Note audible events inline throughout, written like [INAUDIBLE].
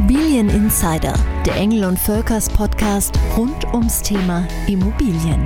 Immobilien Insider, der Engel und Völkers Podcast rund ums Thema Immobilien.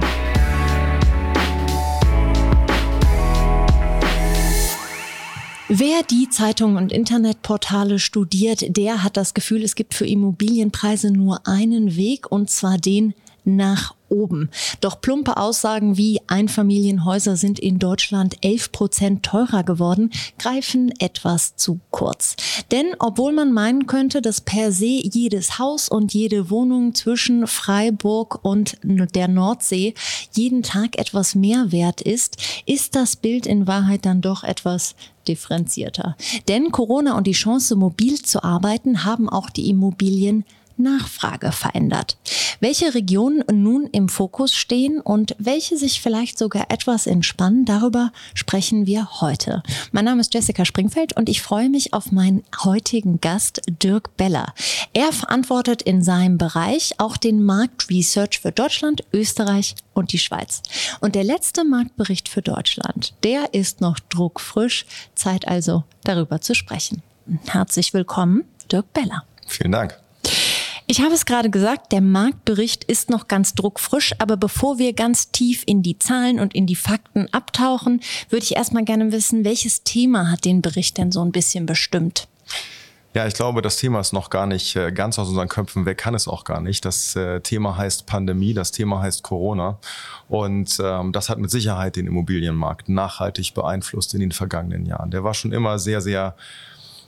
Wer die Zeitungen und Internetportale studiert, der hat das Gefühl, es gibt für Immobilienpreise nur einen Weg, und zwar den nach oben. Doch plumpe Aussagen wie Einfamilienhäuser sind in Deutschland 11 Prozent teurer geworden, greifen etwas zu kurz. Denn obwohl man meinen könnte, dass per se jedes Haus und jede Wohnung zwischen Freiburg und der Nordsee jeden Tag etwas mehr wert ist, ist das Bild in Wahrheit dann doch etwas differenzierter. Denn Corona und die Chance, mobil zu arbeiten, haben auch die Immobilien Nachfrage verändert. Welche Regionen nun im Fokus stehen und welche sich vielleicht sogar etwas entspannen, darüber sprechen wir heute. Mein Name ist Jessica Springfeld und ich freue mich auf meinen heutigen Gast Dirk Beller. Er verantwortet in seinem Bereich auch den Markt Research für Deutschland, Österreich und die Schweiz. Und der letzte Marktbericht für Deutschland, der ist noch druckfrisch. Zeit also darüber zu sprechen. Herzlich willkommen, Dirk Beller. Vielen Dank. Ich habe es gerade gesagt, der Marktbericht ist noch ganz druckfrisch, aber bevor wir ganz tief in die Zahlen und in die Fakten abtauchen, würde ich erstmal gerne wissen, welches Thema hat den Bericht denn so ein bisschen bestimmt? Ja, ich glaube, das Thema ist noch gar nicht äh, ganz aus unseren Köpfen weg, kann es auch gar nicht. Das äh, Thema heißt Pandemie, das Thema heißt Corona. Und ähm, das hat mit Sicherheit den Immobilienmarkt nachhaltig beeinflusst in den vergangenen Jahren. Der war schon immer sehr, sehr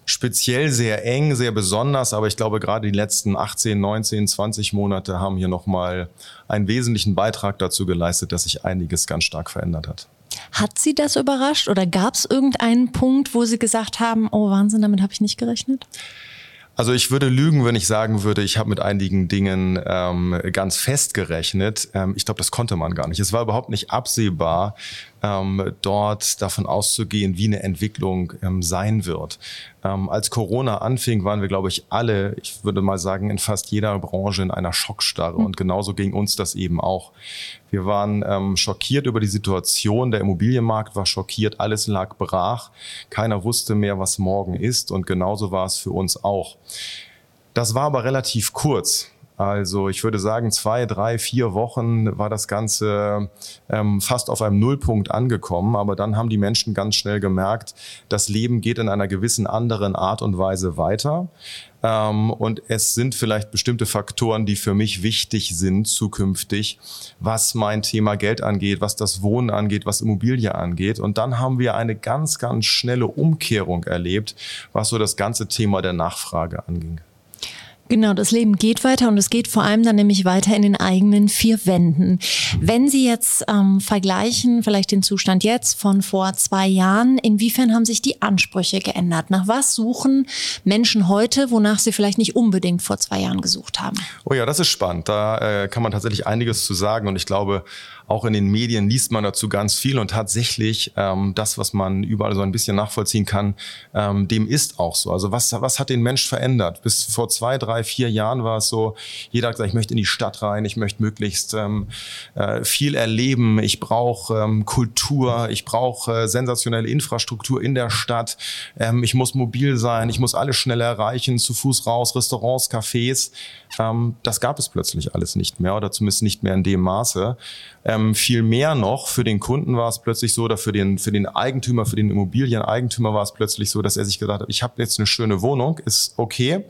speziell sehr eng, sehr besonders, aber ich glaube gerade die letzten 18, 19, 20 Monate haben hier nochmal einen wesentlichen Beitrag dazu geleistet, dass sich einiges ganz stark verändert hat. Hat Sie das überrascht oder gab es irgendeinen Punkt, wo Sie gesagt haben, oh Wahnsinn, damit habe ich nicht gerechnet? Also ich würde lügen, wenn ich sagen würde, ich habe mit einigen Dingen ähm, ganz fest gerechnet. Ähm, ich glaube, das konnte man gar nicht. Es war überhaupt nicht absehbar, ähm, dort davon auszugehen, wie eine Entwicklung ähm, sein wird. Ähm, als Corona anfing, waren wir, glaube ich, alle, ich würde mal sagen, in fast jeder Branche in einer Schockstarre. Mhm. Und genauso ging uns das eben auch. Wir waren ähm, schockiert über die Situation. Der Immobilienmarkt war schockiert. Alles lag brach. Keiner wusste mehr, was morgen ist. Und genauso war es für uns auch. Das war aber relativ kurz. Also ich würde sagen, zwei, drei, vier Wochen war das Ganze ähm, fast auf einem Nullpunkt angekommen. Aber dann haben die Menschen ganz schnell gemerkt, das Leben geht in einer gewissen anderen Art und Weise weiter. Ähm, und es sind vielleicht bestimmte Faktoren, die für mich wichtig sind zukünftig, was mein Thema Geld angeht, was das Wohnen angeht, was Immobilie angeht. Und dann haben wir eine ganz, ganz schnelle Umkehrung erlebt, was so das ganze Thema der Nachfrage anging. Genau, das Leben geht weiter und es geht vor allem dann nämlich weiter in den eigenen vier Wänden. Wenn Sie jetzt ähm, vergleichen, vielleicht den Zustand jetzt von vor zwei Jahren, inwiefern haben sich die Ansprüche geändert? Nach was suchen Menschen heute, wonach sie vielleicht nicht unbedingt vor zwei Jahren gesucht haben? Oh ja, das ist spannend. Da äh, kann man tatsächlich einiges zu sagen und ich glaube, auch in den Medien liest man dazu ganz viel und tatsächlich ähm, das, was man überall so ein bisschen nachvollziehen kann, ähm, dem ist auch so. Also was, was hat den Mensch verändert? Bis vor zwei, drei, vier Jahren war es so, jeder hat gesagt, ich möchte in die Stadt rein, ich möchte möglichst ähm, äh, viel erleben, ich brauche ähm, Kultur, ich brauche äh, sensationelle Infrastruktur in der Stadt, ähm, ich muss mobil sein, ich muss alles schnell erreichen, zu Fuß raus, Restaurants, Cafés. Ähm, das gab es plötzlich alles nicht mehr oder zumindest nicht mehr in dem Maße. Ähm, viel mehr noch, für den Kunden war es plötzlich so, oder für den, für den Eigentümer, für den Immobilieneigentümer war es plötzlich so, dass er sich gedacht hat, ich habe jetzt eine schöne Wohnung, ist okay.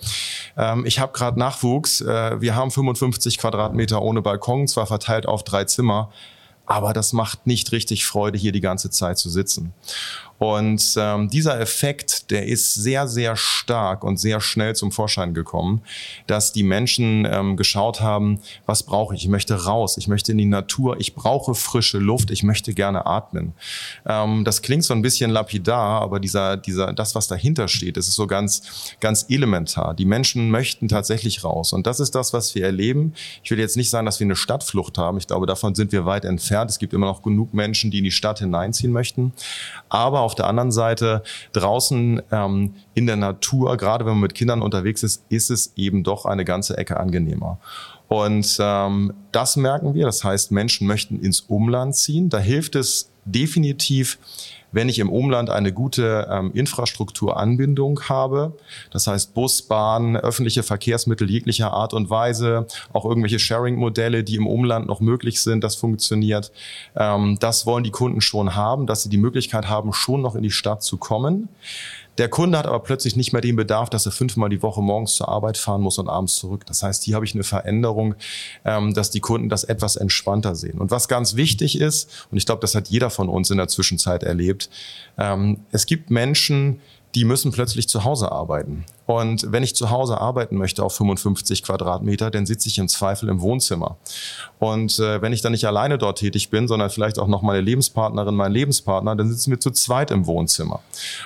Ähm, ich habe gerade Nachwuchs, äh, wir haben 55 Quadratmeter ohne Balkon, zwar verteilt auf drei Zimmer, aber das macht nicht richtig Freude, hier die ganze Zeit zu sitzen. Und ähm, dieser Effekt, der ist sehr, sehr stark und sehr schnell zum Vorschein gekommen, dass die Menschen ähm, geschaut haben, was brauche ich? Ich möchte raus, ich möchte in die Natur, ich brauche frische Luft, ich möchte gerne atmen. Ähm, das klingt so ein bisschen lapidar, aber dieser, dieser, das, was dahinter steht, das ist so ganz, ganz elementar. Die Menschen möchten tatsächlich raus. Und das ist das, was wir erleben. Ich will jetzt nicht sagen, dass wir eine Stadtflucht haben. Ich glaube, davon sind wir weit entfernt. Es gibt immer noch genug Menschen, die in die Stadt hineinziehen möchten. Aber auf der anderen Seite draußen ähm, in der Natur, gerade wenn man mit Kindern unterwegs ist, ist es eben doch eine ganze Ecke angenehmer. Und ähm, das merken wir. Das heißt, Menschen möchten ins Umland ziehen. Da hilft es definitiv, wenn ich im Umland eine gute ähm, Infrastrukturanbindung habe, das heißt Bus, Bahn, öffentliche Verkehrsmittel jeglicher Art und Weise, auch irgendwelche Sharing-Modelle, die im Umland noch möglich sind, das funktioniert. Ähm, das wollen die Kunden schon haben, dass sie die Möglichkeit haben, schon noch in die Stadt zu kommen. Der Kunde hat aber plötzlich nicht mehr den Bedarf, dass er fünfmal die Woche morgens zur Arbeit fahren muss und abends zurück. Das heißt, hier habe ich eine Veränderung, ähm, dass die Kunden das etwas entspannter sehen. Und was ganz wichtig ist, und ich glaube, das hat jeder von uns in der Zwischenzeit erlebt, ähm, es gibt Menschen, die müssen plötzlich zu Hause arbeiten. Und wenn ich zu Hause arbeiten möchte auf 55 Quadratmeter, dann sitze ich im Zweifel im Wohnzimmer. Und äh, wenn ich dann nicht alleine dort tätig bin, sondern vielleicht auch noch meine Lebenspartnerin, mein Lebenspartner, dann sitzen wir zu zweit im Wohnzimmer.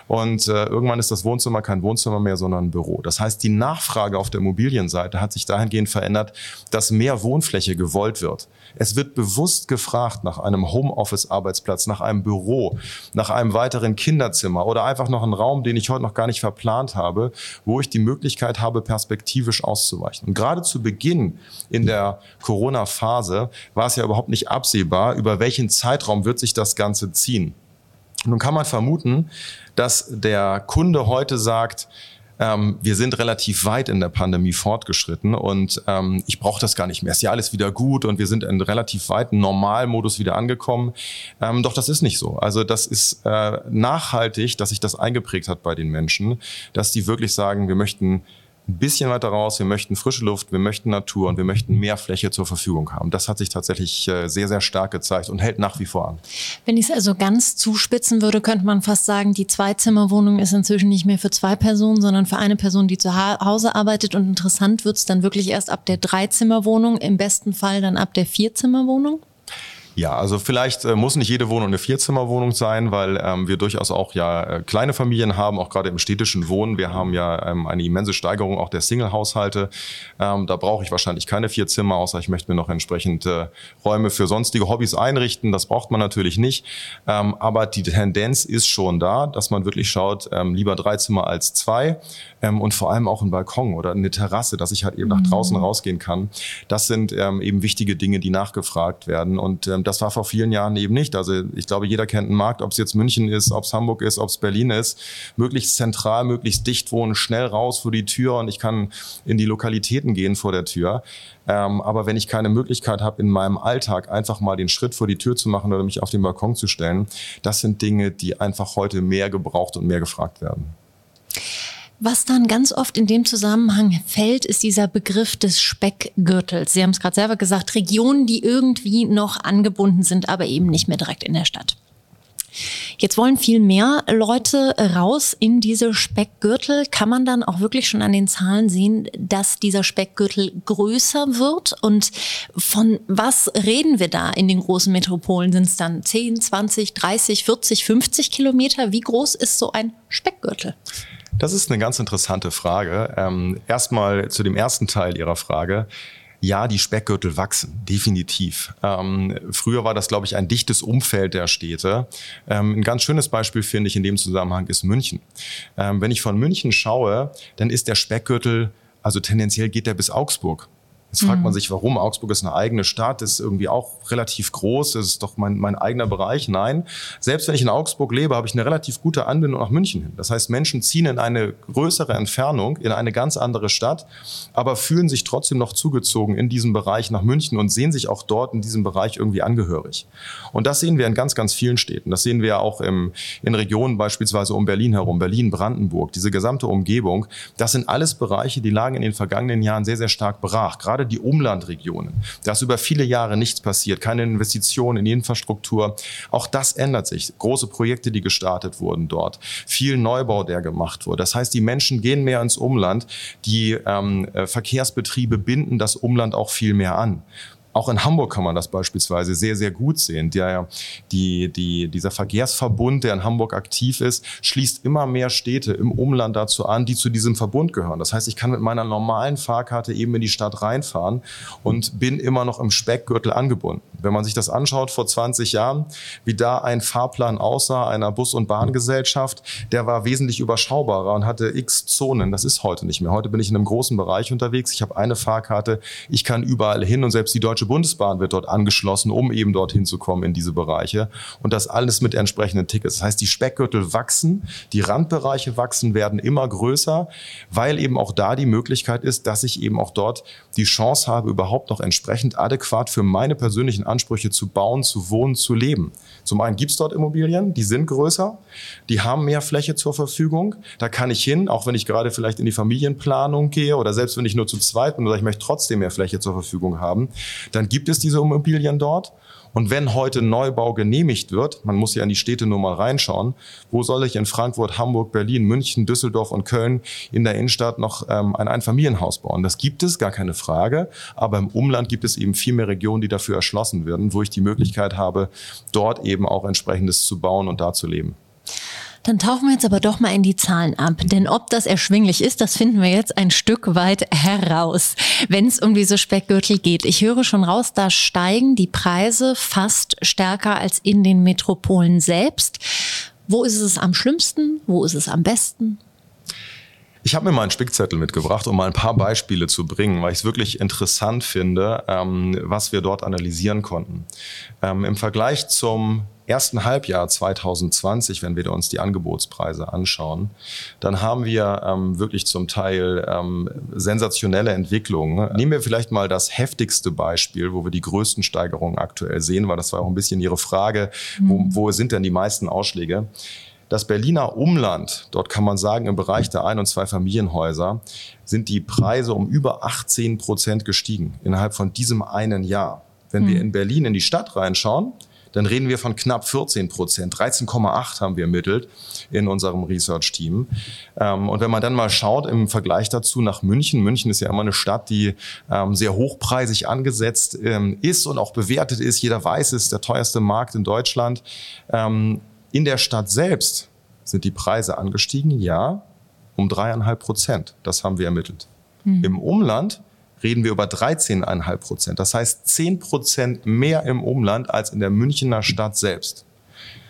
Und äh, irgendwann ist das Wohnzimmer kein Wohnzimmer mehr, sondern ein Büro. Das heißt, die Nachfrage auf der Immobilienseite hat sich dahingehend verändert, dass mehr Wohnfläche gewollt wird. Es wird bewusst gefragt nach einem Homeoffice-Arbeitsplatz, nach einem Büro, nach einem weiteren Kinderzimmer oder einfach noch einen Raum, den ich heute noch gar nicht verplant habe, wo ich die Möglichkeit habe, perspektivisch auszuweichen. Und gerade zu Beginn in der Corona-Phase war es ja überhaupt nicht absehbar, über welchen Zeitraum wird sich das Ganze ziehen. Nun kann man vermuten, dass der Kunde heute sagt, ähm, wir sind relativ weit in der Pandemie fortgeschritten und ähm, ich brauche das gar nicht mehr. Ist ja alles wieder gut und wir sind in relativ weiten Normalmodus wieder angekommen. Ähm, doch das ist nicht so. Also das ist äh, nachhaltig, dass sich das eingeprägt hat bei den Menschen, dass die wirklich sagen, wir möchten ein bisschen weiter raus, wir möchten frische Luft, wir möchten Natur und wir möchten mehr Fläche zur Verfügung haben. Das hat sich tatsächlich äh, sehr, sehr stark gezeigt und hält nach wie vor an. Wenn ich es also ganz zuspitzen würde, könnte man fast sagen, die Zweizimmerwohnung ist inzwischen nicht mehr für zwei Personen, sondern für eine Person, die zu Hause arbeitet. Und interessant wird es dann wirklich erst ab der Dreizimmerwohnung, im besten Fall dann ab der Vierzimmerwohnung? Ja, also vielleicht äh, muss nicht jede Wohnung eine Vierzimmerwohnung sein, weil ähm, wir durchaus auch ja äh, kleine Familien haben, auch gerade im städtischen Wohnen. Wir haben ja ähm, eine immense Steigerung auch der Single-Haushalte. Ähm, da brauche ich wahrscheinlich keine vier Zimmer, außer ich möchte mir noch entsprechend äh, Räume für sonstige Hobbys einrichten. Das braucht man natürlich nicht. Ähm, aber die Tendenz ist schon da, dass man wirklich schaut, ähm, lieber drei Zimmer als zwei ähm, und vor allem auch ein Balkon oder eine Terrasse, dass ich halt eben nach draußen mhm. rausgehen kann. Das sind ähm, eben wichtige Dinge, die nachgefragt werden und ähm, das war vor vielen Jahren eben nicht. Also ich glaube, jeder kennt einen Markt, ob es jetzt München ist, ob es Hamburg ist, ob es Berlin ist. Möglichst zentral, möglichst dicht wohnen, schnell raus vor die Tür und ich kann in die Lokalitäten gehen vor der Tür. Ähm, aber wenn ich keine Möglichkeit habe, in meinem Alltag einfach mal den Schritt vor die Tür zu machen oder mich auf den Balkon zu stellen, das sind Dinge, die einfach heute mehr gebraucht und mehr gefragt werden. Was dann ganz oft in dem Zusammenhang fällt, ist dieser Begriff des Speckgürtels. Sie haben es gerade selber gesagt, Regionen, die irgendwie noch angebunden sind, aber eben nicht mehr direkt in der Stadt. Jetzt wollen viel mehr Leute raus in diese Speckgürtel. Kann man dann auch wirklich schon an den Zahlen sehen, dass dieser Speckgürtel größer wird? Und von was reden wir da in den großen Metropolen? Sind es dann 10, 20, 30, 40, 50 Kilometer? Wie groß ist so ein Speckgürtel? Das ist eine ganz interessante Frage. Ähm, erstmal zu dem ersten Teil Ihrer Frage. Ja, die Speckgürtel wachsen, definitiv. Ähm, früher war das, glaube ich, ein dichtes Umfeld der Städte. Ähm, ein ganz schönes Beispiel finde ich in dem Zusammenhang ist München. Ähm, wenn ich von München schaue, dann ist der Speckgürtel, also tendenziell geht der bis Augsburg. Jetzt fragt man mhm. sich, warum? Augsburg ist eine eigene Stadt, ist irgendwie auch relativ groß, das ist doch mein, mein eigener Bereich. Nein, selbst wenn ich in Augsburg lebe, habe ich eine relativ gute Anbindung nach München hin. Das heißt, Menschen ziehen in eine größere Entfernung, in eine ganz andere Stadt, aber fühlen sich trotzdem noch zugezogen in diesem Bereich nach München und sehen sich auch dort in diesem Bereich irgendwie angehörig. Und das sehen wir in ganz, ganz vielen Städten. Das sehen wir auch im, in Regionen beispielsweise um Berlin herum, Berlin, Brandenburg, diese gesamte Umgebung. Das sind alles Bereiche, die lagen in den vergangenen Jahren sehr, sehr stark brach. Gerade gerade die Umlandregionen. Da ist über viele Jahre nichts passiert, keine Investitionen in die Infrastruktur. Auch das ändert sich. Große Projekte, die gestartet wurden dort, viel Neubau, der gemacht wurde. Das heißt, die Menschen gehen mehr ins Umland. Die ähm, äh, Verkehrsbetriebe binden das Umland auch viel mehr an. Auch in Hamburg kann man das beispielsweise sehr, sehr gut sehen. Der, die, die, dieser Verkehrsverbund, der in Hamburg aktiv ist, schließt immer mehr Städte im Umland dazu an, die zu diesem Verbund gehören. Das heißt, ich kann mit meiner normalen Fahrkarte eben in die Stadt reinfahren und bin immer noch im Speckgürtel angebunden. Wenn man sich das anschaut vor 20 Jahren, wie da ein Fahrplan aussah einer Bus- und Bahngesellschaft, der war wesentlich überschaubarer und hatte x Zonen. Das ist heute nicht mehr. Heute bin ich in einem großen Bereich unterwegs. Ich habe eine Fahrkarte. Ich kann überall hin und selbst die Deutsche Bundesbahn wird dort angeschlossen, um eben dorthin zu kommen in diese Bereiche. Und das alles mit entsprechenden Tickets. Das heißt, die Speckgürtel wachsen, die Randbereiche wachsen, werden immer größer, weil eben auch da die Möglichkeit ist, dass ich eben auch dort die Chance habe, überhaupt noch entsprechend adäquat für meine persönlichen Ansprüche zu bauen, zu wohnen, zu leben. Zum einen gibt es dort Immobilien, die sind größer, die haben mehr Fläche zur Verfügung. Da kann ich hin, auch wenn ich gerade vielleicht in die Familienplanung gehe oder selbst wenn ich nur zu zweit bin oder ich möchte trotzdem mehr Fläche zur Verfügung haben, dann gibt es diese Immobilien dort. Und wenn heute Neubau genehmigt wird, man muss ja in die Städte nur mal reinschauen, wo soll ich in Frankfurt, Hamburg, Berlin, München, Düsseldorf und Köln in der Innenstadt noch ähm, ein Einfamilienhaus bauen? Das gibt es, gar keine Frage. Aber im Umland gibt es eben viel mehr Regionen, die dafür erschlossen werden, wo ich die Möglichkeit habe, dort eben auch entsprechendes zu bauen und da zu leben. Dann tauchen wir jetzt aber doch mal in die Zahlen ab. Denn ob das erschwinglich ist, das finden wir jetzt ein Stück weit heraus, wenn es um diese Speckgürtel geht. Ich höre schon raus, da steigen die Preise fast stärker als in den Metropolen selbst. Wo ist es am schlimmsten? Wo ist es am besten? Ich habe mir mal einen Spickzettel mitgebracht, um mal ein paar Beispiele zu bringen, weil ich es wirklich interessant finde, ähm, was wir dort analysieren konnten. Ähm, Im Vergleich zum ersten Halbjahr 2020, wenn wir uns die Angebotspreise anschauen, dann haben wir ähm, wirklich zum Teil ähm, sensationelle Entwicklungen. Nehmen wir vielleicht mal das heftigste Beispiel, wo wir die größten Steigerungen aktuell sehen, weil das war auch ein bisschen Ihre Frage, wo, mhm. wo sind denn die meisten Ausschläge? Das Berliner Umland, dort kann man sagen, im Bereich der Ein- und Zwei-Familienhäuser sind die Preise um über 18 Prozent gestiegen innerhalb von diesem einen Jahr. Wenn mhm. wir in Berlin in die Stadt reinschauen, dann reden wir von knapp 14 Prozent. 13,8 haben wir ermittelt in unserem Research-Team. Ähm, und wenn man dann mal schaut im Vergleich dazu nach München, München ist ja immer eine Stadt, die ähm, sehr hochpreisig angesetzt ähm, ist und auch bewertet ist. Jeder weiß, es ist der teuerste Markt in Deutschland. in der Stadt selbst sind die Preise angestiegen, ja, um dreieinhalb Prozent. Das haben wir ermittelt. Mhm. Im Umland reden wir über 13,5 Prozent. Das heißt 10 Prozent mehr im Umland als in der Münchner Stadt selbst.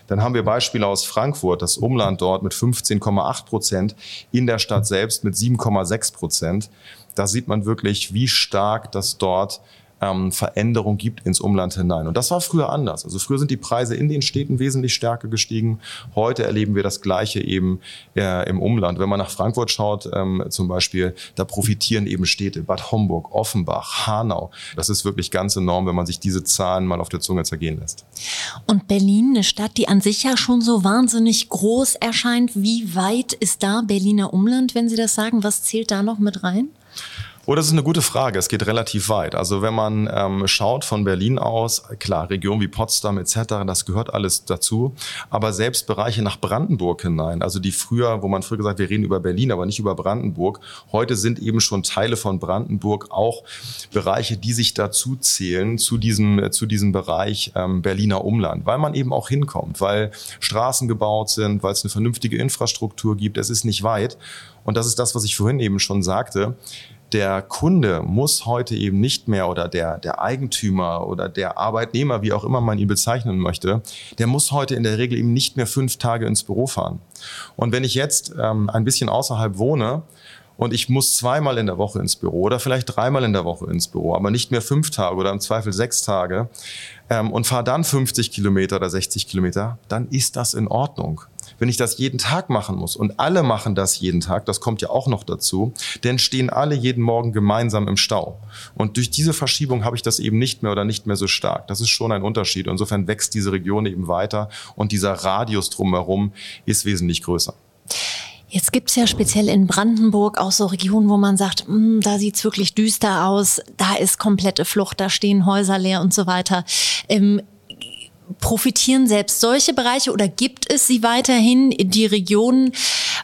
Dann haben wir Beispiele aus Frankfurt, das Umland dort mit 15,8 Prozent, in der Stadt selbst mit 7,6 Prozent. Da sieht man wirklich, wie stark das dort ähm, Veränderung gibt ins Umland hinein. Und das war früher anders. Also früher sind die Preise in den Städten wesentlich stärker gestiegen. Heute erleben wir das Gleiche eben äh, im Umland. Wenn man nach Frankfurt schaut, ähm, zum Beispiel, da profitieren eben Städte Bad Homburg, Offenbach, Hanau. Das ist wirklich ganz enorm, wenn man sich diese Zahlen mal auf der Zunge zergehen lässt. Und Berlin, eine Stadt, die an sich ja schon so wahnsinnig groß erscheint. Wie weit ist da Berliner Umland, wenn Sie das sagen? Was zählt da noch mit rein? Oh, das ist eine gute Frage. Es geht relativ weit. Also wenn man ähm, schaut von Berlin aus, klar, Regionen wie Potsdam etc., das gehört alles dazu. Aber selbst Bereiche nach Brandenburg hinein, also die früher, wo man früher gesagt, wir reden über Berlin, aber nicht über Brandenburg. Heute sind eben schon Teile von Brandenburg auch Bereiche, die sich dazu zählen zu diesem zu diesem Bereich ähm, Berliner Umland, weil man eben auch hinkommt, weil Straßen gebaut sind, weil es eine vernünftige Infrastruktur gibt. Es ist nicht weit. Und das ist das, was ich vorhin eben schon sagte der Kunde muss heute eben nicht mehr oder der, der Eigentümer oder der Arbeitnehmer, wie auch immer man ihn bezeichnen möchte, der muss heute in der Regel eben nicht mehr fünf Tage ins Büro fahren. Und wenn ich jetzt ähm, ein bisschen außerhalb wohne, und ich muss zweimal in der Woche ins Büro oder vielleicht dreimal in der Woche ins Büro, aber nicht mehr fünf Tage oder im Zweifel sechs Tage ähm, und fahre dann 50 Kilometer oder 60 Kilometer, dann ist das in Ordnung. Wenn ich das jeden Tag machen muss und alle machen das jeden Tag, das kommt ja auch noch dazu, dann stehen alle jeden Morgen gemeinsam im Stau. Und durch diese Verschiebung habe ich das eben nicht mehr oder nicht mehr so stark. Das ist schon ein Unterschied. Insofern wächst diese Region eben weiter und dieser Radius drumherum ist wesentlich größer. Jetzt gibt's ja speziell in Brandenburg auch so Regionen, wo man sagt, hm, da sieht's wirklich düster aus, da ist komplette Flucht, da stehen Häuser leer und so weiter. Ähm, profitieren selbst solche Bereiche oder gibt es sie weiterhin in die Regionen,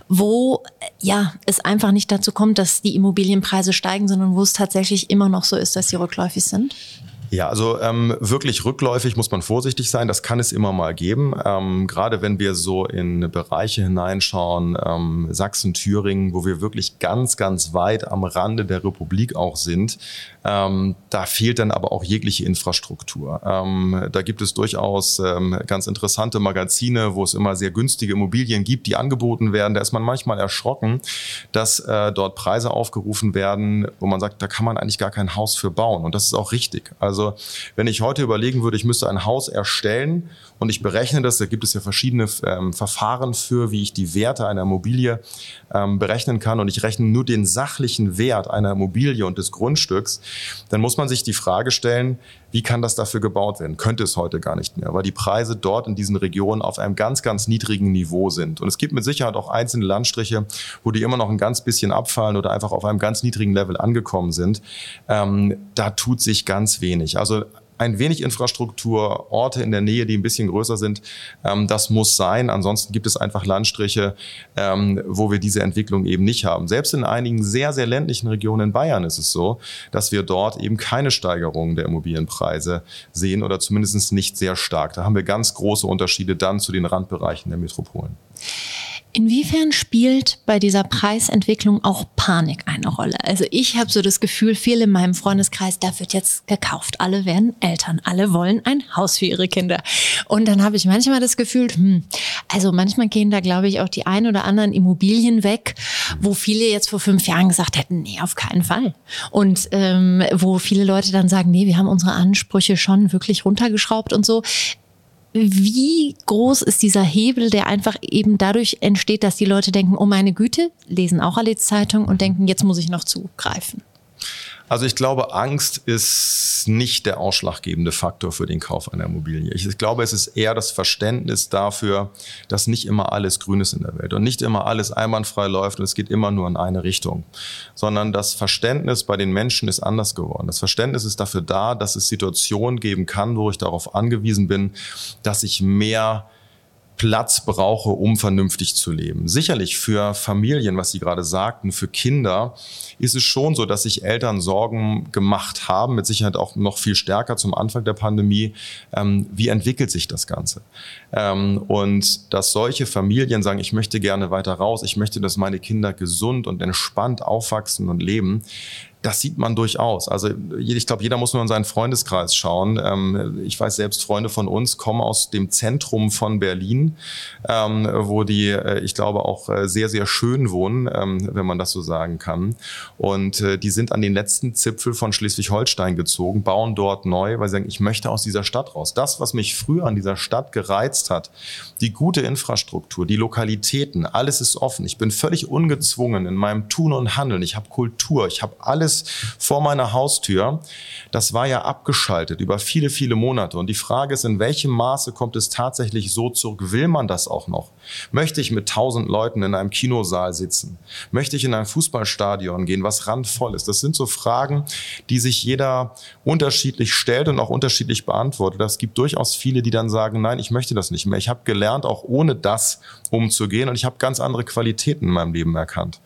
wo ja es einfach nicht dazu kommt, dass die Immobilienpreise steigen, sondern wo es tatsächlich immer noch so ist, dass sie rückläufig sind? Ja, also ähm, wirklich rückläufig muss man vorsichtig sein. Das kann es immer mal geben. Ähm, gerade wenn wir so in Bereiche hineinschauen, ähm, Sachsen, Thüringen, wo wir wirklich ganz, ganz weit am Rande der Republik auch sind, ähm, da fehlt dann aber auch jegliche Infrastruktur. Ähm, da gibt es durchaus ähm, ganz interessante Magazine, wo es immer sehr günstige Immobilien gibt, die angeboten werden. Da ist man manchmal erschrocken, dass äh, dort Preise aufgerufen werden, wo man sagt, da kann man eigentlich gar kein Haus für bauen. Und das ist auch richtig. Also wenn ich heute überlegen würde, ich müsste ein Haus erstellen und ich berechne das, da gibt es ja verschiedene ähm, Verfahren für, wie ich die Werte einer Immobilie ähm, berechnen kann und ich rechne nur den sachlichen Wert einer Immobilie und des Grundstücks, dann muss man sich die Frage stellen, wie kann das dafür gebaut werden? Könnte es heute gar nicht mehr, weil die Preise dort in diesen Regionen auf einem ganz, ganz niedrigen Niveau sind. Und es gibt mit Sicherheit auch einzelne Landstriche, wo die immer noch ein ganz bisschen abfallen oder einfach auf einem ganz niedrigen Level angekommen sind. Ähm, da tut sich ganz wenig. Also ein wenig Infrastruktur, Orte in der Nähe, die ein bisschen größer sind. Ähm, das muss sein. Ansonsten gibt es einfach Landstriche, ähm, wo wir diese Entwicklung eben nicht haben. Selbst in einigen sehr, sehr ländlichen Regionen in Bayern ist es so, dass wir dort eben keine Steigerung der Immobilienpreise sehen oder zumindest nicht sehr stark. Da haben wir ganz große Unterschiede dann zu den Randbereichen der Metropolen. Inwiefern spielt bei dieser Preisentwicklung auch Panik eine Rolle? Also ich habe so das Gefühl, viele in meinem Freundeskreis, da wird jetzt gekauft. Alle werden Eltern, alle wollen ein Haus für ihre Kinder. Und dann habe ich manchmal das Gefühl, hm, also manchmal gehen da, glaube ich, auch die ein oder anderen Immobilien weg, wo viele jetzt vor fünf Jahren gesagt hätten, nee, auf keinen Fall. Und ähm, wo viele Leute dann sagen, nee, wir haben unsere Ansprüche schon wirklich runtergeschraubt und so wie groß ist dieser Hebel, der einfach eben dadurch entsteht, dass die Leute denken, oh meine Güte, lesen auch alle Zeitung und denken, jetzt muss ich noch zugreifen? Also ich glaube, Angst ist nicht der ausschlaggebende Faktor für den Kauf einer Immobilie. Ich glaube, es ist eher das Verständnis dafür, dass nicht immer alles grün ist in der Welt und nicht immer alles einwandfrei läuft und es geht immer nur in eine Richtung, sondern das Verständnis bei den Menschen ist anders geworden. Das Verständnis ist dafür da, dass es Situationen geben kann, wo ich darauf angewiesen bin, dass ich mehr Platz brauche, um vernünftig zu leben. Sicherlich für Familien, was Sie gerade sagten, für Kinder ist es schon so, dass sich Eltern Sorgen gemacht haben, mit Sicherheit auch noch viel stärker zum Anfang der Pandemie. Ähm, wie entwickelt sich das Ganze? Ähm, und dass solche Familien sagen, ich möchte gerne weiter raus, ich möchte, dass meine Kinder gesund und entspannt aufwachsen und leben, das sieht man durchaus. Also ich glaube, jeder muss nur in seinen Freundeskreis schauen. Ähm, ich weiß selbst, Freunde von uns kommen aus dem Zentrum von Berlin, ähm, wo die, äh, ich glaube, auch äh, sehr, sehr schön wohnen, ähm, wenn man das so sagen kann. Und äh, die sind an den letzten Zipfel von Schleswig-Holstein gezogen, bauen dort neu, weil sie sagen, ich möchte aus dieser Stadt raus. Das, was mich früher an dieser Stadt gereizt hat, die gute Infrastruktur, die Lokalitäten, alles ist offen. Ich bin völlig ungezwungen in meinem Tun und Handeln. Ich habe Kultur, ich habe alles vor meiner Haustür. Das war ja abgeschaltet über viele, viele Monate. Und die Frage ist, in welchem Maße kommt es tatsächlich so zurück? Will man das auch noch? Möchte ich mit tausend Leuten in einem Kinosaal sitzen? Möchte ich in ein Fußballstadion gehen, was randvoll ist? Das sind so Fragen, die sich jeder unterschiedlich stellt und auch unterschiedlich beantwortet. Es gibt durchaus viele, die dann sagen, nein, ich möchte das nicht mehr. Ich habe gelernt, auch ohne das umzugehen und ich habe ganz andere Qualitäten in meinem Leben erkannt.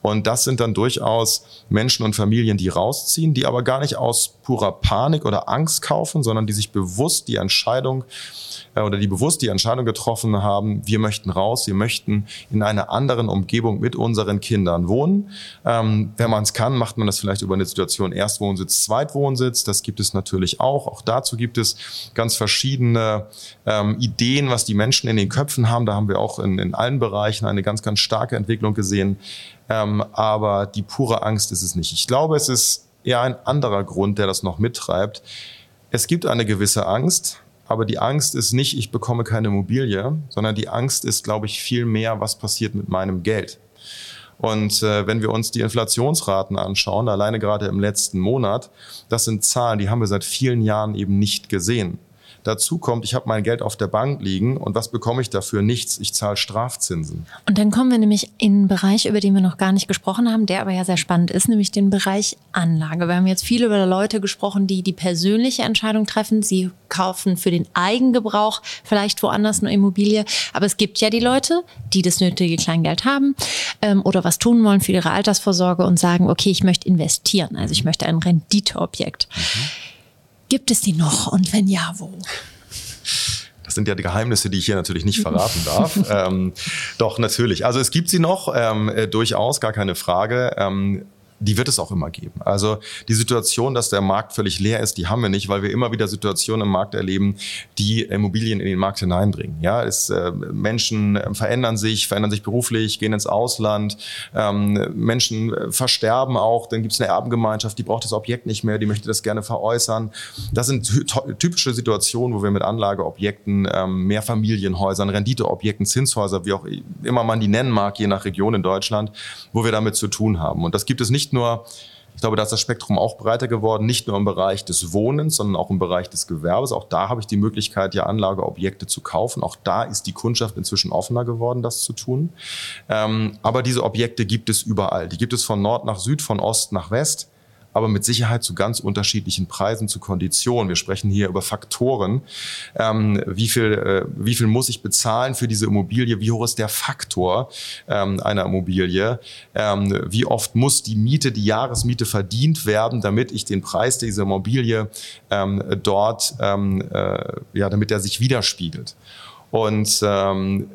Und das sind dann durchaus Menschen und Familien, die rausziehen, die aber gar nicht aus purer Panik oder Angst kaufen, sondern die sich bewusst die Entscheidung oder die bewusst die Entscheidung getroffen haben, wir möchten raus, wir möchten in einer anderen Umgebung mit unseren Kindern wohnen. Ähm, wenn man es kann, macht man das vielleicht über eine Situation Erstwohnsitz, Zweitwohnsitz. Das gibt es natürlich auch. Auch dazu gibt es ganz verschiedene ähm, Ideen, was die Menschen in den Köpfen haben. Da haben wir auch in, in allen Bereichen eine ganz, ganz starke Entwicklung gesehen. Ähm, aber die pure Angst ist es nicht. Ich glaube, es ist eher ein anderer Grund, der das noch mittreibt. Es gibt eine gewisse Angst, aber die Angst ist nicht, ich bekomme keine Immobilie, sondern die Angst ist, glaube ich, viel mehr, was passiert mit meinem Geld. Und äh, wenn wir uns die Inflationsraten anschauen, alleine gerade im letzten Monat, das sind Zahlen, die haben wir seit vielen Jahren eben nicht gesehen. Dazu kommt, ich habe mein Geld auf der Bank liegen und was bekomme ich dafür? Nichts. Ich zahle Strafzinsen. Und dann kommen wir nämlich in einen Bereich, über den wir noch gar nicht gesprochen haben, der aber ja sehr spannend ist, nämlich den Bereich Anlage. Wir haben jetzt viel über Leute gesprochen, die die persönliche Entscheidung treffen. Sie kaufen für den Eigengebrauch vielleicht woanders eine Immobilie. Aber es gibt ja die Leute, die das nötige Kleingeld haben ähm, oder was tun wollen für ihre Altersvorsorge und sagen, okay, ich möchte investieren. Also ich möchte ein Renditeobjekt. Mhm. Gibt es die noch und wenn ja, wo? Das sind ja die Geheimnisse, die ich hier natürlich nicht verraten darf. [LAUGHS] ähm, doch, natürlich. Also es gibt sie noch, ähm, äh, durchaus, gar keine Frage. Ähm, die wird es auch immer geben. Also die Situation, dass der Markt völlig leer ist, die haben wir nicht, weil wir immer wieder Situationen im Markt erleben, die Immobilien in den Markt hineinbringen. Ja, es, äh, Menschen äh, verändern sich, verändern sich beruflich, gehen ins Ausland, ähm, Menschen äh, versterben auch, dann gibt es eine Erbengemeinschaft, die braucht das Objekt nicht mehr, die möchte das gerne veräußern. Das sind typische Situationen, wo wir mit Anlageobjekten, ähm, Mehrfamilienhäusern, Renditeobjekten, Zinshäuser, wie auch immer man die nennen mag, je nach Region in Deutschland, wo wir damit zu tun haben. Und das gibt es nicht nur, ich glaube, da ist das Spektrum auch breiter geworden, nicht nur im Bereich des Wohnens, sondern auch im Bereich des Gewerbes. Auch da habe ich die Möglichkeit, ja Anlageobjekte zu kaufen. Auch da ist die Kundschaft inzwischen offener geworden, das zu tun. Ähm, aber diese Objekte gibt es überall. Die gibt es von Nord nach Süd, von Ost nach West aber mit Sicherheit zu ganz unterschiedlichen Preisen, zu Konditionen. Wir sprechen hier über Faktoren. Ähm, wie, viel, äh, wie viel muss ich bezahlen für diese Immobilie? Wie hoch ist der Faktor ähm, einer Immobilie? Ähm, wie oft muss die Miete, die Jahresmiete verdient werden, damit ich den Preis dieser Immobilie ähm, dort, ähm, äh, ja, damit er sich widerspiegelt? Und ähm,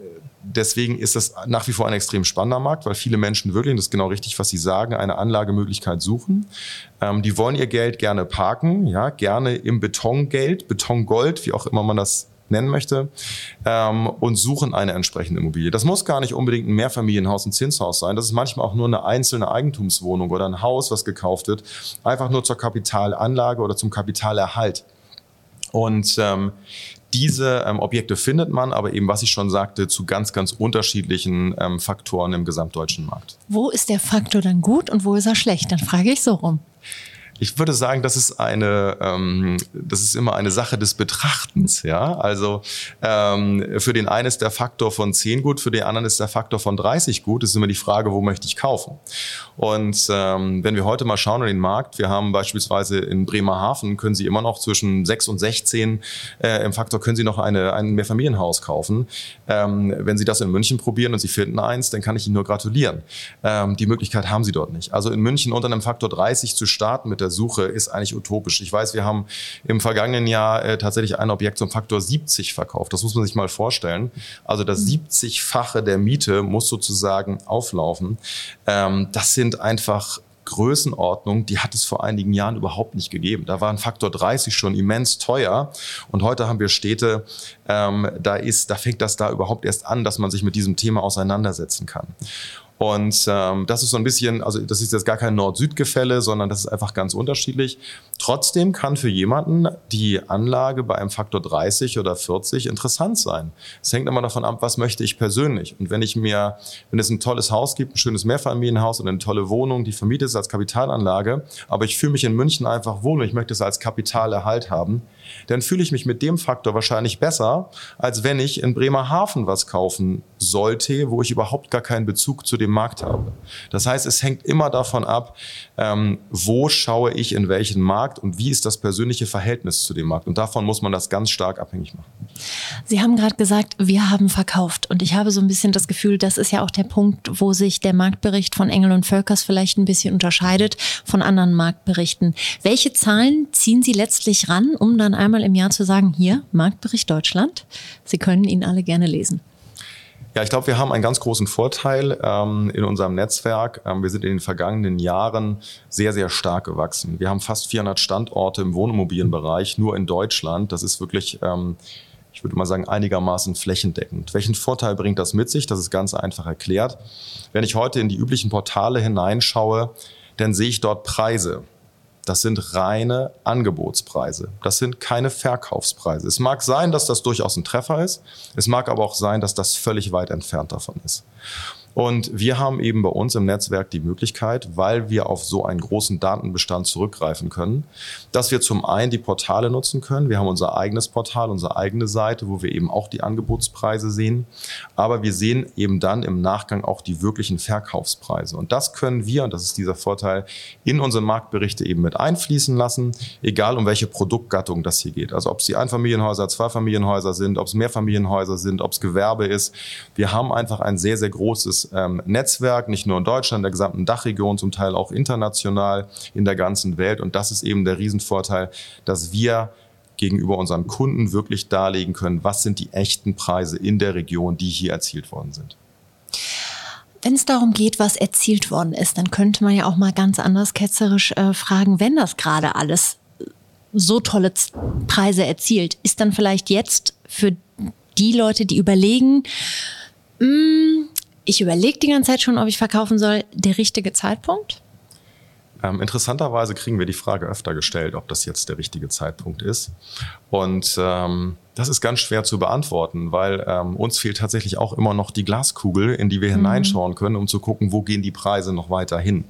deswegen ist das nach wie vor ein extrem spannender Markt, weil viele Menschen wirklich, und das ist genau richtig, was Sie sagen, eine Anlagemöglichkeit suchen. Ähm, die wollen ihr Geld gerne parken, ja, gerne im Betongeld, Betongold, wie auch immer man das nennen möchte, ähm, und suchen eine entsprechende Immobilie. Das muss gar nicht unbedingt ein Mehrfamilienhaus, ein Zinshaus sein. Das ist manchmal auch nur eine einzelne Eigentumswohnung oder ein Haus, was gekauft wird, einfach nur zur Kapitalanlage oder zum Kapitalerhalt. Und ähm, diese ähm, Objekte findet man, aber eben, was ich schon sagte, zu ganz, ganz unterschiedlichen ähm, Faktoren im gesamtdeutschen Markt. Wo ist der Faktor dann gut und wo ist er schlecht? Dann frage ich so rum. Ich würde sagen, das ist eine, ähm, das ist immer eine Sache des Betrachtens, ja. Also ähm, für den einen ist der Faktor von 10 gut, für den anderen ist der Faktor von 30 gut. Das ist immer die Frage, wo möchte ich kaufen? Und ähm, wenn wir heute mal schauen in den Markt, wir haben beispielsweise in Bremerhaven können Sie immer noch zwischen 6 und 16 äh, im Faktor können Sie noch eine, ein Mehrfamilienhaus kaufen. Ähm, wenn Sie das in München probieren und Sie finden eins, dann kann ich Ihnen nur gratulieren. Ähm, die Möglichkeit haben Sie dort nicht. Also in München unter einem Faktor 30 zu starten mit der Suche ist eigentlich utopisch. Ich weiß, wir haben im vergangenen Jahr äh, tatsächlich ein Objekt zum Faktor 70 verkauft. Das muss man sich mal vorstellen. Also das 70-fache der Miete muss sozusagen auflaufen. Ähm, das sind einfach Größenordnung, die hat es vor einigen Jahren überhaupt nicht gegeben. Da war ein Faktor 30 schon immens teuer und heute haben wir Städte, ähm, da ist, da fängt das da überhaupt erst an, dass man sich mit diesem Thema auseinandersetzen kann. Und ähm, das ist so ein bisschen, also das ist jetzt gar kein Nord-Süd-Gefälle, sondern das ist einfach ganz unterschiedlich. Trotzdem kann für jemanden die Anlage bei einem Faktor 30 oder 40 interessant sein. Es hängt immer davon ab, was möchte ich persönlich. Und wenn ich mir, wenn es ein tolles Haus gibt, ein schönes Mehrfamilienhaus und eine tolle Wohnung, die vermietet ist als Kapitalanlage, aber ich fühle mich in München einfach wohl und ich möchte es als Kapitalerhalt haben, dann fühle ich mich mit dem Faktor wahrscheinlich besser, als wenn ich in Bremerhaven was kaufen sollte, wo ich überhaupt gar keinen Bezug zu dem Markt habe. Das heißt, es hängt immer davon ab, ähm, wo schaue ich in welchen Markt und wie ist das persönliche Verhältnis zu dem Markt. Und davon muss man das ganz stark abhängig machen. Sie haben gerade gesagt, wir haben verkauft. Und ich habe so ein bisschen das Gefühl, das ist ja auch der Punkt, wo sich der Marktbericht von Engel und Völkers vielleicht ein bisschen unterscheidet von anderen Marktberichten. Welche Zahlen ziehen Sie letztlich ran, um dann einmal im Jahr zu sagen, hier, Marktbericht Deutschland, Sie können ihn alle gerne lesen. Ja, ich glaube, wir haben einen ganz großen Vorteil ähm, in unserem Netzwerk. Ähm, wir sind in den vergangenen Jahren sehr, sehr stark gewachsen. Wir haben fast 400 Standorte im Wohnimmobilienbereich, nur in Deutschland. Das ist wirklich, ähm, ich würde mal sagen, einigermaßen flächendeckend. Welchen Vorteil bringt das mit sich? Das ist ganz einfach erklärt. Wenn ich heute in die üblichen Portale hineinschaue, dann sehe ich dort Preise. Das sind reine Angebotspreise. Das sind keine Verkaufspreise. Es mag sein, dass das durchaus ein Treffer ist. Es mag aber auch sein, dass das völlig weit entfernt davon ist. Und wir haben eben bei uns im Netzwerk die Möglichkeit, weil wir auf so einen großen Datenbestand zurückgreifen können, dass wir zum einen die Portale nutzen können. Wir haben unser eigenes Portal, unsere eigene Seite, wo wir eben auch die Angebotspreise sehen. Aber wir sehen eben dann im Nachgang auch die wirklichen Verkaufspreise. Und das können wir, und das ist dieser Vorteil, in unsere Marktberichte eben mit einfließen lassen, egal um welche Produktgattung das hier geht. Also ob es die Einfamilienhäuser, Zweifamilienhäuser sind, ob es Mehrfamilienhäuser sind, ob es Gewerbe ist. Wir haben einfach ein sehr, sehr großes ähm, Netzwerk, nicht nur in Deutschland, in der gesamten Dachregion, zum Teil auch international in der ganzen Welt. Und das ist eben der Riesenvorteil, dass wir gegenüber unseren Kunden wirklich darlegen können, was sind die echten Preise in der Region, die hier erzielt worden sind. Wenn es darum geht, was erzielt worden ist, dann könnte man ja auch mal ganz anders ketzerisch äh, fragen, wenn das gerade alles so tolle Preise erzielt, ist dann vielleicht jetzt für die Leute, die überlegen, mm, ich überlege die ganze Zeit schon, ob ich verkaufen soll, der richtige Zeitpunkt? Ähm, interessanterweise kriegen wir die Frage öfter gestellt, ob das jetzt der richtige Zeitpunkt ist. Und ähm, das ist ganz schwer zu beantworten, weil ähm, uns fehlt tatsächlich auch immer noch die Glaskugel, in die wir mhm. hineinschauen können, um zu gucken, wo gehen die Preise noch weiter hin.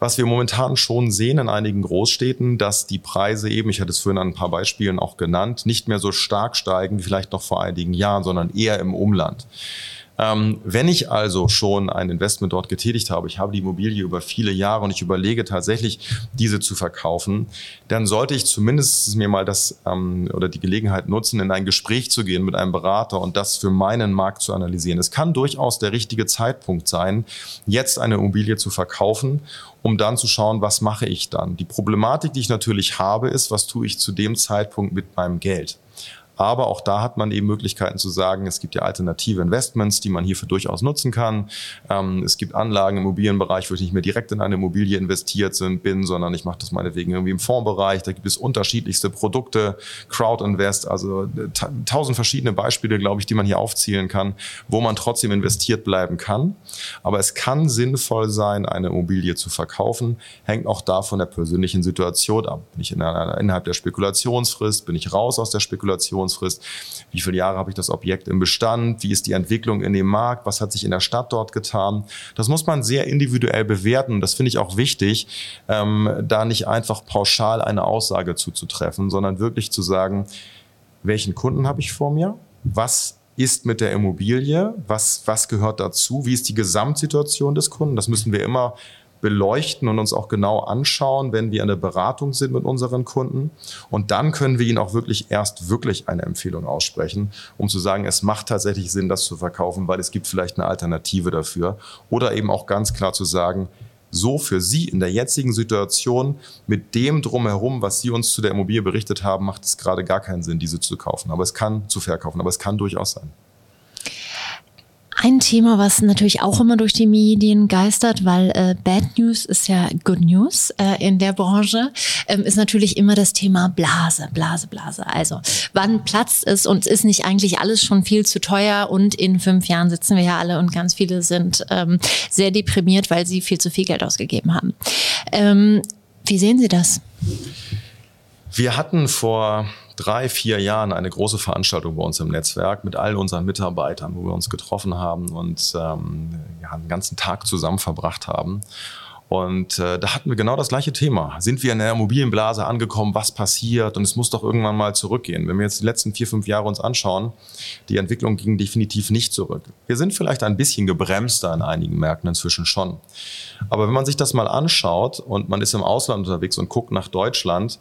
Was wir momentan schon sehen in einigen Großstädten, dass die Preise eben, ich hatte es vorhin an ein paar Beispielen auch genannt, nicht mehr so stark steigen wie vielleicht noch vor einigen Jahren, sondern eher im Umland. Ähm, wenn ich also schon ein Investment dort getätigt habe, ich habe die Immobilie über viele Jahre und ich überlege tatsächlich, diese zu verkaufen, dann sollte ich zumindest mir mal das ähm, oder die Gelegenheit nutzen, in ein Gespräch zu gehen mit einem Berater und das für meinen Markt zu analysieren. Es kann durchaus der richtige Zeitpunkt sein, jetzt eine Immobilie zu verkaufen um dann zu schauen, was mache ich dann. Die Problematik, die ich natürlich habe, ist, was tue ich zu dem Zeitpunkt mit meinem Geld. Aber auch da hat man eben Möglichkeiten zu sagen, es gibt ja alternative Investments, die man hierfür durchaus nutzen kann. Ähm, es gibt Anlagen im Immobilienbereich, wo ich nicht mehr direkt in eine Immobilie investiert bin, sondern ich mache das meinetwegen irgendwie im Fondsbereich. Da gibt es unterschiedlichste Produkte, Crowd Invest, also tausend verschiedene Beispiele, glaube ich, die man hier aufzählen kann, wo man trotzdem investiert bleiben kann. Aber es kann sinnvoll sein, eine Immobilie zu verkaufen. Hängt auch da von der persönlichen Situation ab. Bin ich in einer, innerhalb der Spekulationsfrist? Bin ich raus aus der Spekulationsfrist? Finanzierungsfrist, wie viele Jahre habe ich das Objekt im Bestand, wie ist die Entwicklung in dem Markt, was hat sich in der Stadt dort getan. Das muss man sehr individuell bewerten. Das finde ich auch wichtig, ähm, da nicht einfach pauschal eine Aussage zuzutreffen, sondern wirklich zu sagen, welchen Kunden habe ich vor mir, was ist mit der Immobilie, was, was gehört dazu, wie ist die Gesamtsituation des Kunden. Das müssen wir immer beleuchten und uns auch genau anschauen, wenn wir in der Beratung sind mit unseren Kunden. Und dann können wir ihnen auch wirklich erst wirklich eine Empfehlung aussprechen, um zu sagen, es macht tatsächlich Sinn, das zu verkaufen, weil es gibt vielleicht eine Alternative dafür. Oder eben auch ganz klar zu sagen, so für Sie in der jetzigen Situation mit dem drumherum, was Sie uns zu der Immobilie berichtet haben, macht es gerade gar keinen Sinn, diese zu kaufen. Aber es kann zu verkaufen, aber es kann durchaus sein. Ein Thema, was natürlich auch immer durch die Medien geistert, weil äh, Bad News ist ja Good News äh, in der Branche, ähm, ist natürlich immer das Thema Blase, Blase, Blase. Also wann platzt es und ist nicht eigentlich alles schon viel zu teuer und in fünf Jahren sitzen wir ja alle und ganz viele sind ähm, sehr deprimiert, weil sie viel zu viel Geld ausgegeben haben. Ähm, wie sehen Sie das? Wir hatten vor drei, vier Jahren eine große Veranstaltung bei uns im Netzwerk mit all unseren Mitarbeitern, wo wir uns getroffen haben und ähm, ja, einen ganzen Tag zusammen verbracht haben. Und äh, da hatten wir genau das gleiche Thema. Sind wir in der Immobilienblase angekommen? Was passiert? Und es muss doch irgendwann mal zurückgehen. Wenn wir jetzt die letzten vier, fünf Jahre uns anschauen, die Entwicklung ging definitiv nicht zurück. Wir sind vielleicht ein bisschen gebremster in einigen Märkten inzwischen schon. Aber wenn man sich das mal anschaut und man ist im Ausland unterwegs und guckt nach Deutschland,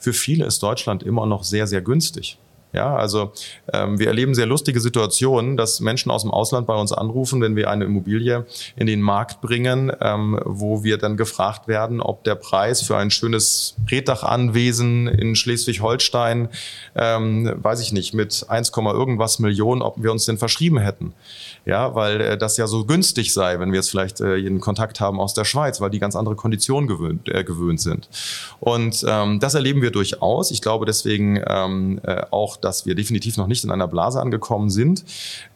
für viele ist Deutschland immer noch sehr, sehr günstig. Ja, also ähm, wir erleben sehr lustige Situationen, dass Menschen aus dem Ausland bei uns anrufen, wenn wir eine Immobilie in den Markt bringen, ähm, wo wir dann gefragt werden, ob der Preis für ein schönes Reddachanwesen in Schleswig-Holstein, ähm, weiß ich nicht, mit 1, irgendwas Millionen, ob wir uns denn verschrieben hätten ja, weil äh, das ja so günstig sei, wenn wir jetzt vielleicht äh, jeden Kontakt haben aus der Schweiz, weil die ganz andere Konditionen gewöhnt, äh, gewöhnt sind. Und ähm, das erleben wir durchaus. Ich glaube deswegen ähm, äh, auch, dass wir definitiv noch nicht in einer Blase angekommen sind,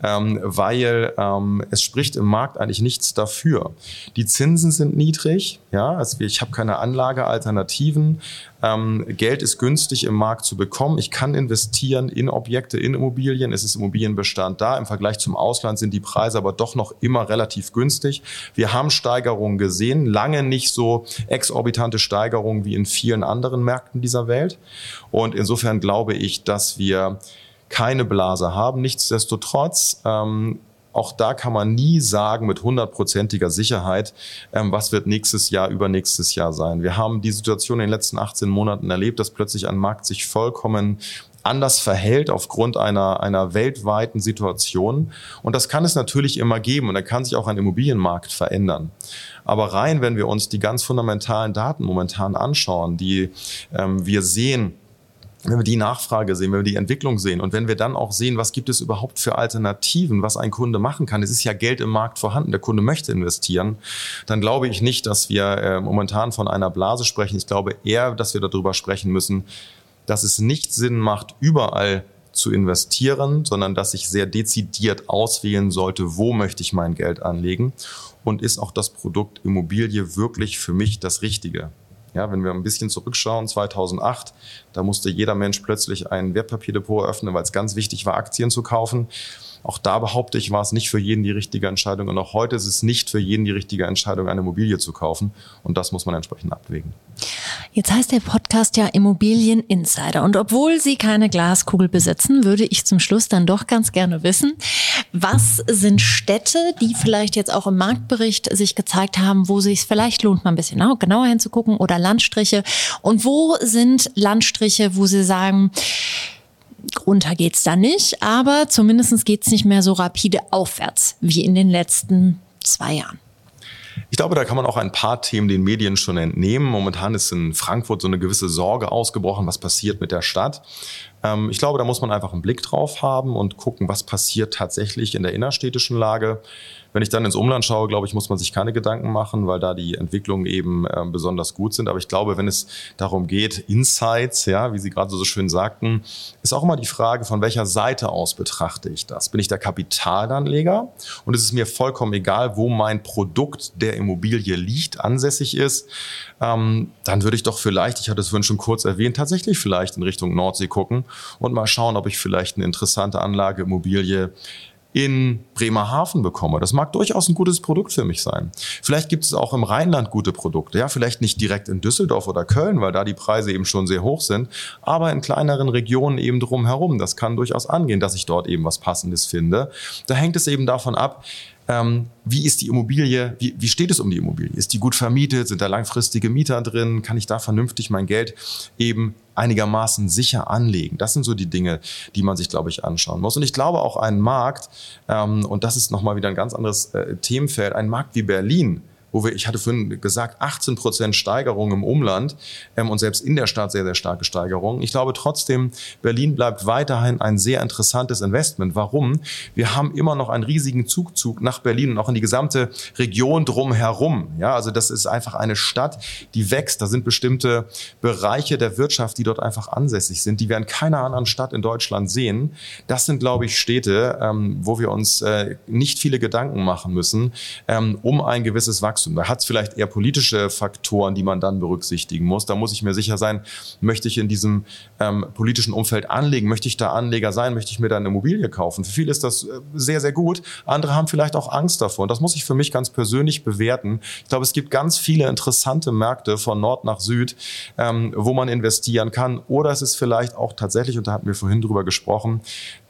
ähm, weil ähm, es spricht im Markt eigentlich nichts dafür. Die Zinsen sind niedrig, ja, also ich habe keine Anlagealternativen. Ähm, Geld ist günstig im Markt zu bekommen. Ich kann investieren in Objekte, in Immobilien. Es ist Immobilienbestand da. Im Vergleich zum Ausland sind die Preise aber doch noch immer relativ günstig. Wir haben Steigerungen gesehen, lange nicht so exorbitante Steigerungen wie in vielen anderen Märkten dieser Welt. Und insofern glaube ich, dass wir keine Blase haben. Nichtsdestotrotz ähm, auch da kann man nie sagen mit hundertprozentiger Sicherheit, ähm, was wird nächstes Jahr, übernächstes Jahr sein. Wir haben die Situation in den letzten 18 Monaten erlebt, dass plötzlich ein Markt sich vollkommen anders verhält aufgrund einer, einer weltweiten Situation. Und das kann es natürlich immer geben und da kann sich auch ein Immobilienmarkt verändern. Aber rein, wenn wir uns die ganz fundamentalen Daten momentan anschauen, die ähm, wir sehen, wenn wir die Nachfrage sehen, wenn wir die Entwicklung sehen und wenn wir dann auch sehen, was gibt es überhaupt für Alternativen, was ein Kunde machen kann. Es ist ja Geld im Markt vorhanden, der Kunde möchte investieren, dann glaube ich nicht, dass wir äh, momentan von einer Blase sprechen. Ich glaube eher, dass wir darüber sprechen müssen, dass es nicht Sinn macht, überall zu investieren, sondern dass ich sehr dezidiert auswählen sollte, wo möchte ich mein Geld anlegen und ist auch das Produkt Immobilie wirklich für mich das Richtige. Ja, wenn wir ein bisschen zurückschauen, 2008, da musste jeder Mensch plötzlich ein Wertpapierdepot eröffnen, weil es ganz wichtig war, Aktien zu kaufen. Auch da behaupte ich, war es nicht für jeden die richtige Entscheidung. Und auch heute ist es nicht für jeden die richtige Entscheidung, eine Immobilie zu kaufen. Und das muss man entsprechend abwägen. Jetzt heißt der Podcast ja Immobilien Insider. Und obwohl Sie keine Glaskugel besitzen, würde ich zum Schluss dann doch ganz gerne wissen, was sind Städte, die vielleicht jetzt auch im Marktbericht sich gezeigt haben, wo sich es vielleicht lohnt, mal ein bisschen genauer hinzugucken oder Landstriche? Und wo sind Landstriche, wo Sie sagen, runter geht's da nicht, aber zumindest geht's nicht mehr so rapide aufwärts wie in den letzten zwei Jahren. Ich glaube, da kann man auch ein paar Themen den Medien schon entnehmen. Momentan ist in Frankfurt so eine gewisse Sorge ausgebrochen, was passiert mit der Stadt. Ähm, ich glaube, da muss man einfach einen Blick drauf haben und gucken, was passiert tatsächlich in der innerstädtischen Lage. Wenn ich dann ins Umland schaue, glaube ich, muss man sich keine Gedanken machen, weil da die Entwicklungen eben äh, besonders gut sind. Aber ich glaube, wenn es darum geht, Insights, ja, wie Sie gerade so schön sagten, ist auch immer die Frage, von welcher Seite aus betrachte ich das? Bin ich der Kapitalanleger? Und es ist mir vollkommen egal, wo mein Produkt der Immobilie liegt, ansässig ist. Ähm, dann würde ich doch vielleicht, ich hatte es vorhin schon kurz erwähnt, tatsächlich vielleicht in Richtung Nordsee gucken und mal schauen, ob ich vielleicht eine interessante Anlageimmobilie in Bremerhaven bekomme. Das mag durchaus ein gutes Produkt für mich sein. Vielleicht gibt es auch im Rheinland gute Produkte. Ja, vielleicht nicht direkt in Düsseldorf oder Köln, weil da die Preise eben schon sehr hoch sind, aber in kleineren Regionen eben drumherum. Das kann durchaus angehen, dass ich dort eben was Passendes finde. Da hängt es eben davon ab, ähm, wie ist die Immobilie, wie, wie steht es um die Immobilie? Ist die gut vermietet? Sind da langfristige Mieter drin? Kann ich da vernünftig mein Geld eben einigermaßen sicher anlegen? Das sind so die Dinge, die man sich, glaube ich, anschauen muss. Und ich glaube auch ein Markt, ähm, und das ist nochmal wieder ein ganz anderes äh, Themenfeld, ein Markt wie Berlin, wo wir, ich hatte vorhin gesagt, 18 Prozent Steigerung im Umland ähm, und selbst in der Stadt sehr, sehr starke Steigerung. Ich glaube trotzdem, Berlin bleibt weiterhin ein sehr interessantes Investment. Warum? Wir haben immer noch einen riesigen Zugzug nach Berlin und auch in die gesamte Region drumherum. Ja, also das ist einfach eine Stadt, die wächst. Da sind bestimmte Bereiche der Wirtschaft, die dort einfach ansässig sind, die wir in keiner anderen Stadt in Deutschland sehen. Das sind, glaube ich, Städte, ähm, wo wir uns äh, nicht viele Gedanken machen müssen, ähm, um ein gewisses Wachstum Da hat es vielleicht eher politische Faktoren, die man dann berücksichtigen muss. Da muss ich mir sicher sein, möchte ich in diesem ähm, politischen Umfeld anlegen, möchte ich da Anleger sein, möchte ich mir da eine Immobilie kaufen. Für viele ist das äh, sehr, sehr gut. Andere haben vielleicht auch Angst davor. Und das muss ich für mich ganz persönlich bewerten. Ich glaube, es gibt ganz viele interessante Märkte von Nord nach Süd, ähm, wo man investieren kann. Oder es ist vielleicht auch tatsächlich, und da hatten wir vorhin drüber gesprochen,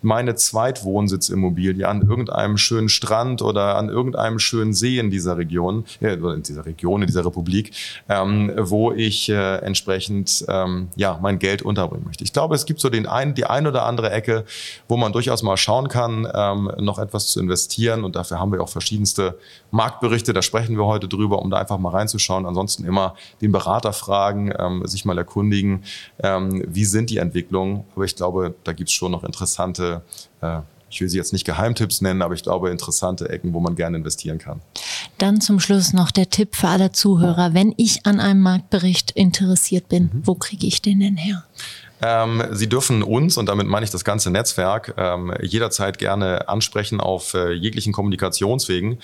meine Zweitwohnsitzimmobilie an irgendeinem schönen Strand oder an irgendeinem schönen See in dieser Region, äh, in dieser Region, in dieser Republik, ähm, wo ich äh, entsprechend ähm, ja, mein Geld unterbringen möchte. Ich glaube, es gibt so den ein, die ein oder andere Ecke, wo man durchaus mal schauen kann, ähm, noch etwas zu investieren. Und dafür haben wir auch verschiedenste Marktberichte. Da sprechen wir heute drüber, um da einfach mal reinzuschauen. Ansonsten immer den Berater fragen, ähm, sich mal erkundigen, ähm, wie sind die Entwicklungen. Aber ich glaube, da gibt es schon noch interessante äh, ich will sie jetzt nicht Geheimtipps nennen, aber ich glaube interessante Ecken, wo man gerne investieren kann. Dann zum Schluss noch der Tipp für alle Zuhörer. Wenn ich an einem Marktbericht interessiert bin, mhm. wo kriege ich den denn her? Ähm, Sie dürfen uns, und damit meine ich das ganze Netzwerk, ähm, jederzeit gerne ansprechen auf äh, jeglichen Kommunikationswegen.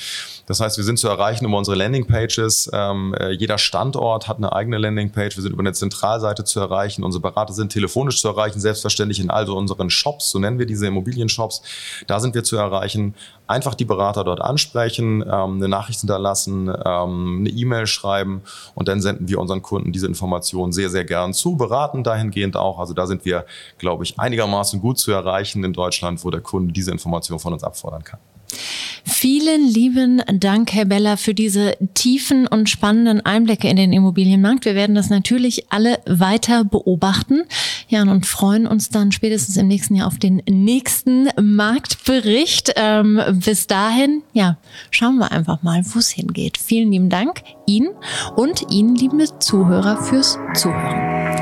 Das heißt, wir sind zu erreichen über unsere Landingpages. Ähm, äh, jeder Standort hat eine eigene Landingpage. Wir sind über eine Zentralseite zu erreichen. Unsere Berater sind telefonisch zu erreichen, selbstverständlich in all unseren Shops, so nennen wir diese Immobilienshops. Da sind wir zu erreichen einfach die Berater dort ansprechen, ähm, eine Nachricht hinterlassen, ähm, eine E-Mail schreiben und dann senden wir unseren Kunden diese Informationen sehr, sehr gern zu, beraten dahingehend auch. Also da sind wir, glaube ich, einigermaßen gut zu erreichen in Deutschland, wo der Kunde diese Information von uns abfordern kann. Vielen lieben Dank, Herr Beller, für diese tiefen und spannenden Einblicke in den Immobilienmarkt. Wir werden das natürlich alle weiter beobachten. Ja, und freuen uns dann spätestens im nächsten Jahr auf den nächsten Marktbericht. Ähm, bis dahin, ja, schauen wir einfach mal, wo es hingeht. Vielen lieben Dank Ihnen und Ihnen, liebe Zuhörer, fürs Zuhören.